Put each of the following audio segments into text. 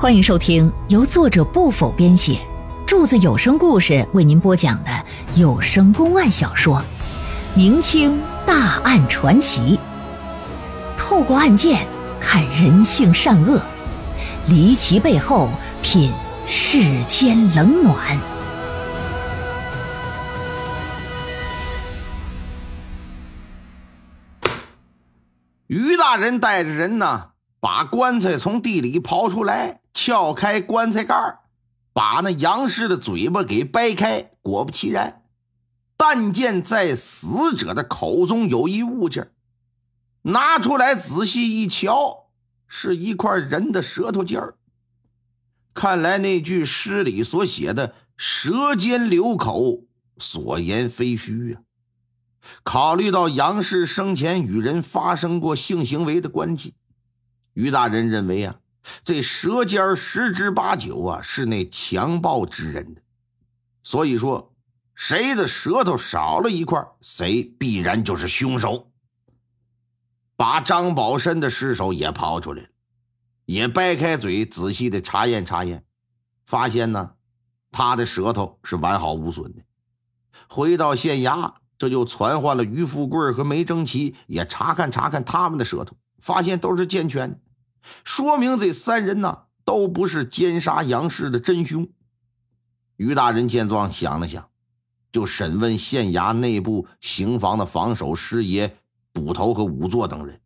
欢迎收听由作者不否编写，柱子有声故事为您播讲的有声公案小说《明清大案传奇》，透过案件看人性善恶，离奇背后品世间冷暖。于大人带着人呢，把棺材从地里刨出来，撬开棺材盖儿，把那杨氏的嘴巴给掰开。果不其然，但见在死者的口中有一物件，拿出来仔细一瞧，是一块人的舌头尖儿。看来那句诗里所写的“舌尖流口”所言非虚啊。考虑到杨氏生前与人发生过性行为的关系，于大人认为啊，这舌尖十之八九啊是那强暴之人的，所以说谁的舌头少了一块，谁必然就是凶手。把张宝申的尸首也刨出来了，也掰开嘴仔细的查验查验，发现呢，他的舌头是完好无损的。回到县衙。这就传唤了于富贵和梅正奇，也查看查看他们的舌头，发现都是健全的，说明这三人呢都不是奸杀杨氏的真凶。于大人见状想了想，就审问县衙内部刑房的防守师爷捕头和仵作等人，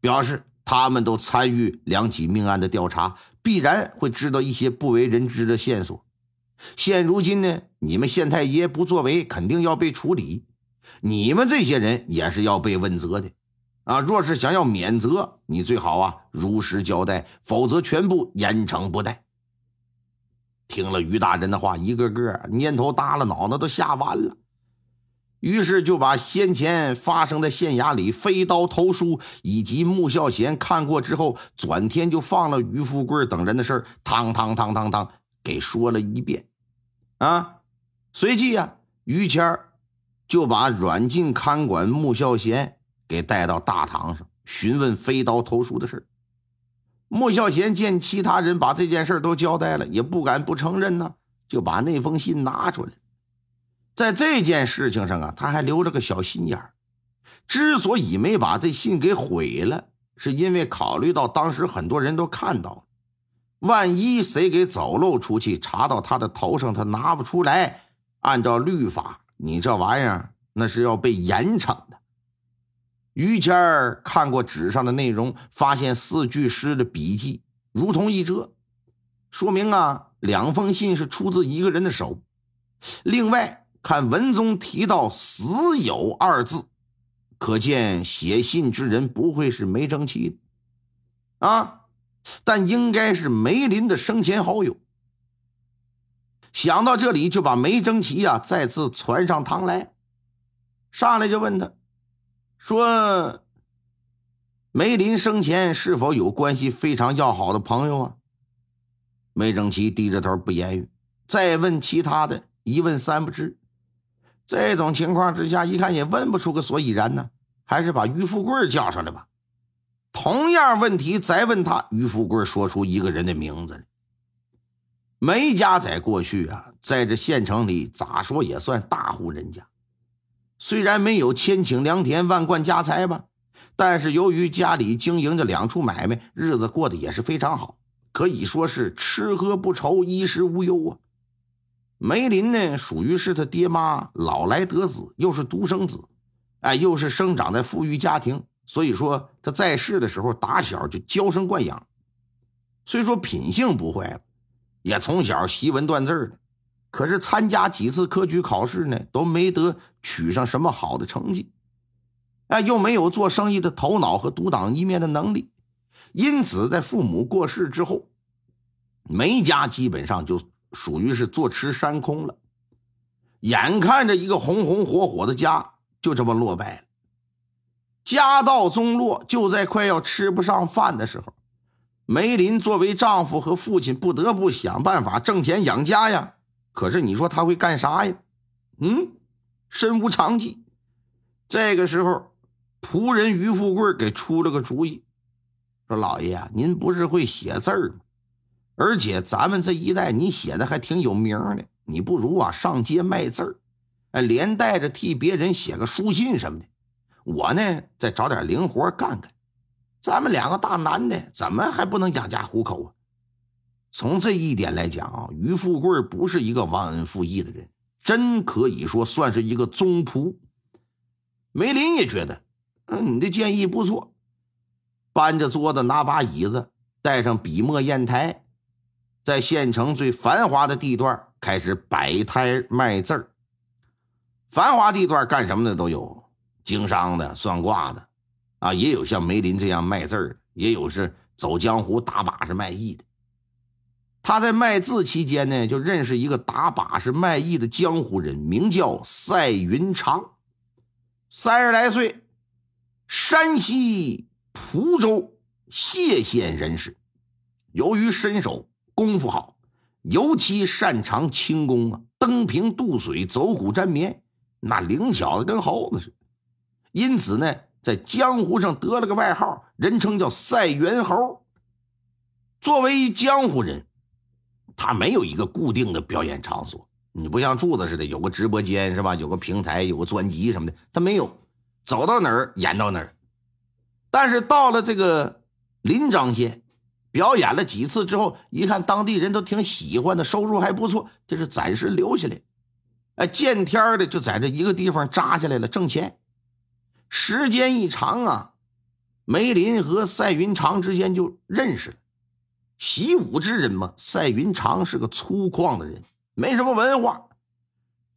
表示他们都参与两起命案的调查，必然会知道一些不为人知的线索。现如今呢，你们县太爷不作为，肯定要被处理。你们这些人也是要被问责的，啊！若是想要免责，你最好啊如实交代，否则全部严惩不贷。听了于大人的话，一个个蔫头耷拉脑袋，都吓完了。于是就把先前发生在县衙里飞刀投书，以及穆孝贤看过之后，转天就放了于富贵等人的事儿，汤汤汤汤汤给说了一遍。啊！随即呀，于谦儿就把软禁看管穆孝贤给带到大堂上，询问飞刀投书的事莫孝贤见其他人把这件事都交代了，也不敢不承认呢，就把那封信拿出来。在这件事情上啊，他还留了个小心眼。之所以没把这信给毁了，是因为考虑到当时很多人都看到了。万一谁给走漏出去，查到他的头上，他拿不出来。按照律法，你这玩意儿那是要被严惩的。于谦儿看过纸上的内容，发现四句诗的笔迹如同一辙，说明啊，两封信是出自一个人的手。另外，看文中提到“死有”二字，可见写信之人不会是梅正奇啊。但应该是梅林的生前好友。想到这里，就把梅征奇呀再次传上堂来，上来就问他，说：“梅林生前是否有关系非常要好的朋友啊？”梅正奇低着头不言语。再问其他的，一问三不知。这种情况之下，一看也问不出个所以然呢，还是把于富贵叫上来吧。同样问题再问他，于富贵说出一个人的名字来。梅家在过去啊，在这县城里咋说也算大户人家，虽然没有千顷良田、万贯家财吧，但是由于家里经营着两处买卖，日子过得也是非常好，可以说是吃喝不愁、衣食无忧啊。梅林呢，属于是他爹妈老来得子，又是独生子，哎，又是生长在富裕家庭。所以说他在世的时候打小就娇生惯养，虽说品性不坏，也从小习文断字，可是参加几次科举考试呢，都没得取上什么好的成绩，哎，又没有做生意的头脑和独当一面的能力，因此在父母过世之后，梅家基本上就属于是坐吃山空了，眼看着一个红红火火的家就这么落败了。家道中落，就在快要吃不上饭的时候，梅林作为丈夫和父亲，不得不想办法挣钱养家呀。可是你说他会干啥呀？嗯，身无长技。这个时候，仆人于富贵给出了个主意，说：“老爷，您不是会写字吗？而且咱们这一代你写的还挺有名的，你不如啊上街卖字儿，哎，连带着替别人写个书信什么的。我呢再找点零活干干。咱们两个大男的怎么还不能养家糊口啊？从这一点来讲啊，于富贵不是一个忘恩负义的人，真可以说算是一个忠仆。梅林也觉得，嗯，你的建议不错。搬着桌子，拿把椅子，带上笔墨砚台，在县城最繁华的地段开始摆摊卖字儿。繁华地段干什么的都有，经商的、算卦的，啊，也有像梅林这样卖字儿，也有是走江湖打把式卖艺的。他在卖字期间呢，就认识一个打把式卖艺的江湖人，名叫赛云长，三十来岁，山西。蒲州谢县人士，由于身手功夫好，尤其擅长轻功啊，登平渡水，走骨沾棉，那灵巧的跟猴子似的。因此呢，在江湖上得了个外号，人称叫赛猿猴。作为一江湖人，他没有一个固定的表演场所，你不像柱子似的有个直播间是吧？有个平台，有个专辑什么的，他没有，走到哪儿演到哪儿。但是到了这个临漳县，表演了几次之后，一看当地人都挺喜欢的，收入还不错，这是暂时留下来。哎，见天的就在这一个地方扎下来了，挣钱。时间一长啊，梅林和赛云长之间就认识了。习武之人嘛，赛云长是个粗犷的人，没什么文化。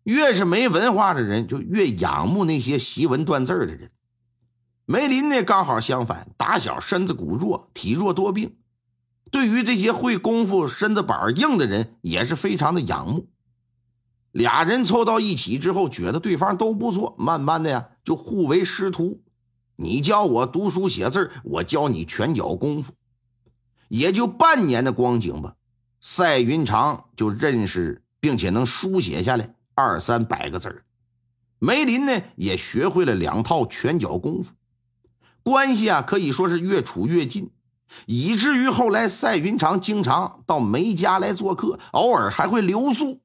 越是没文化的人，就越仰慕那些习文断字的人。梅林呢，刚好相反，打小身子骨弱，体弱多病，对于这些会功夫、身子板硬的人，也是非常的仰慕。俩人凑到一起之后，觉得对方都不错，慢慢的呀，就互为师徒。你教我读书写字我教你拳脚功夫，也就半年的光景吧。赛云长就认识并且能书写下来二三百个字梅林呢，也学会了两套拳脚功夫。关系啊，可以说是越处越近，以至于后来赛云长经常到梅家来做客，偶尔还会留宿，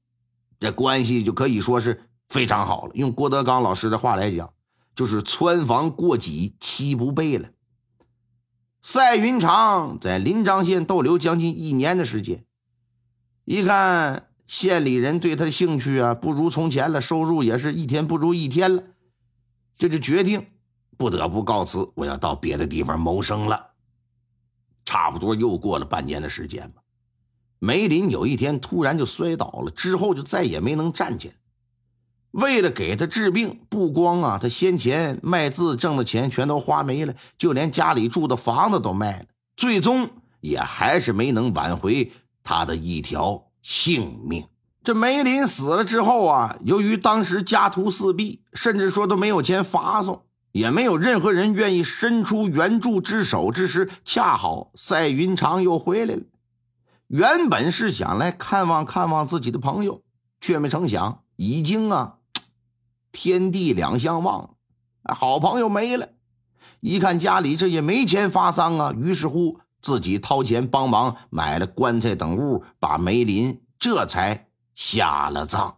这关系就可以说是非常好了。用郭德纲老师的话来讲，就是穿房过脊，妻不备了。赛云长在临漳县逗留将近一年的时间，一看县里人对他的兴趣啊不如从前了，收入也是一天不如一天了，这就决定。不得不告辞，我要到别的地方谋生了。差不多又过了半年的时间吧。梅林有一天突然就摔倒了，之后就再也没能站起来。为了给他治病，不光啊，他先前卖字挣的钱全都花没了，就连家里住的房子都卖了，最终也还是没能挽回他的一条性命。这梅林死了之后啊，由于当时家徒四壁，甚至说都没有钱发送。也没有任何人愿意伸出援助之手之时，恰好赛云长又回来了。原本是想来看望看望自己的朋友，却没成想已经啊，天地两相望，好朋友没了。一看家里这也没钱发丧啊，于是乎自己掏钱帮忙买了棺材等物，把梅林这才下了葬。